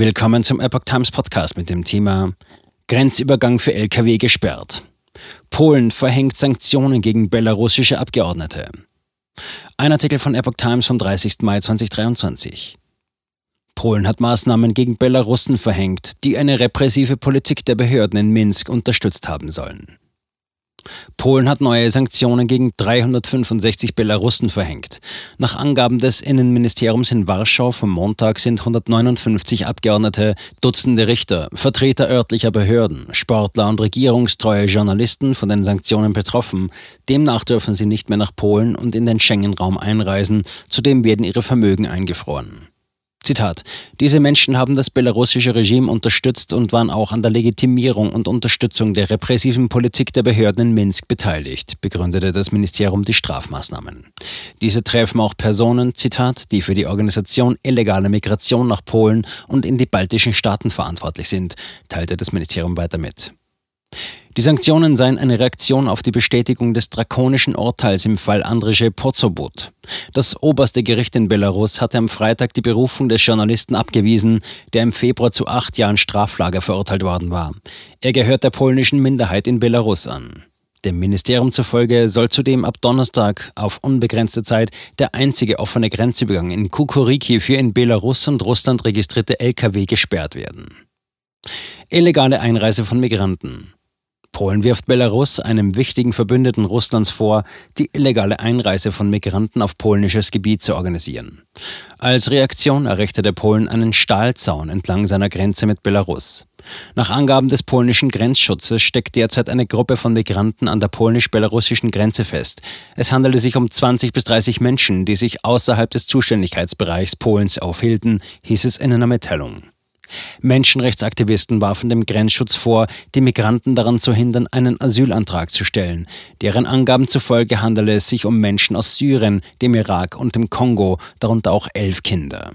Willkommen zum Epoch Times Podcast mit dem Thema Grenzübergang für Lkw gesperrt. Polen verhängt Sanktionen gegen belarussische Abgeordnete. Ein Artikel von Epoch Times vom 30. Mai 2023. Polen hat Maßnahmen gegen Belarussen verhängt, die eine repressive Politik der Behörden in Minsk unterstützt haben sollen. Polen hat neue Sanktionen gegen 365 Belarussen verhängt. Nach Angaben des Innenministeriums in Warschau vom Montag sind 159 Abgeordnete, Dutzende Richter, Vertreter örtlicher Behörden, Sportler und regierungstreue Journalisten von den Sanktionen betroffen. Demnach dürfen sie nicht mehr nach Polen und in den Schengen-Raum einreisen. Zudem werden ihre Vermögen eingefroren. Zitat: Diese Menschen haben das belarussische Regime unterstützt und waren auch an der Legitimierung und Unterstützung der repressiven Politik der Behörden in Minsk beteiligt, begründete das Ministerium die Strafmaßnahmen. Diese treffen auch Personen, Zitat, die für die Organisation illegaler Migration nach Polen und in die baltischen Staaten verantwortlich sind, teilte das Ministerium weiter mit. Die Sanktionen seien eine Reaktion auf die Bestätigung des drakonischen Urteils im Fall Andrzej Pozobut. Das oberste Gericht in Belarus hatte am Freitag die Berufung des Journalisten abgewiesen, der im Februar zu acht Jahren Straflager verurteilt worden war. Er gehört der polnischen Minderheit in Belarus an. Dem Ministerium zufolge soll zudem ab Donnerstag auf unbegrenzte Zeit der einzige offene Grenzübergang in Kukuriki für in Belarus und Russland registrierte Lkw gesperrt werden. Illegale Einreise von Migranten. Polen wirft Belarus, einem wichtigen Verbündeten Russlands, vor, die illegale Einreise von Migranten auf polnisches Gebiet zu organisieren. Als Reaktion errichtete Polen einen Stahlzaun entlang seiner Grenze mit Belarus. Nach Angaben des polnischen Grenzschutzes steckt derzeit eine Gruppe von Migranten an der polnisch-belarussischen Grenze fest. Es handelte sich um 20 bis 30 Menschen, die sich außerhalb des Zuständigkeitsbereichs Polens aufhielten, hieß es in einer Mitteilung. Menschenrechtsaktivisten warfen dem Grenzschutz vor, die Migranten daran zu hindern, einen Asylantrag zu stellen. Deren Angaben zufolge handele es sich um Menschen aus Syrien, dem Irak und dem Kongo, darunter auch elf Kinder.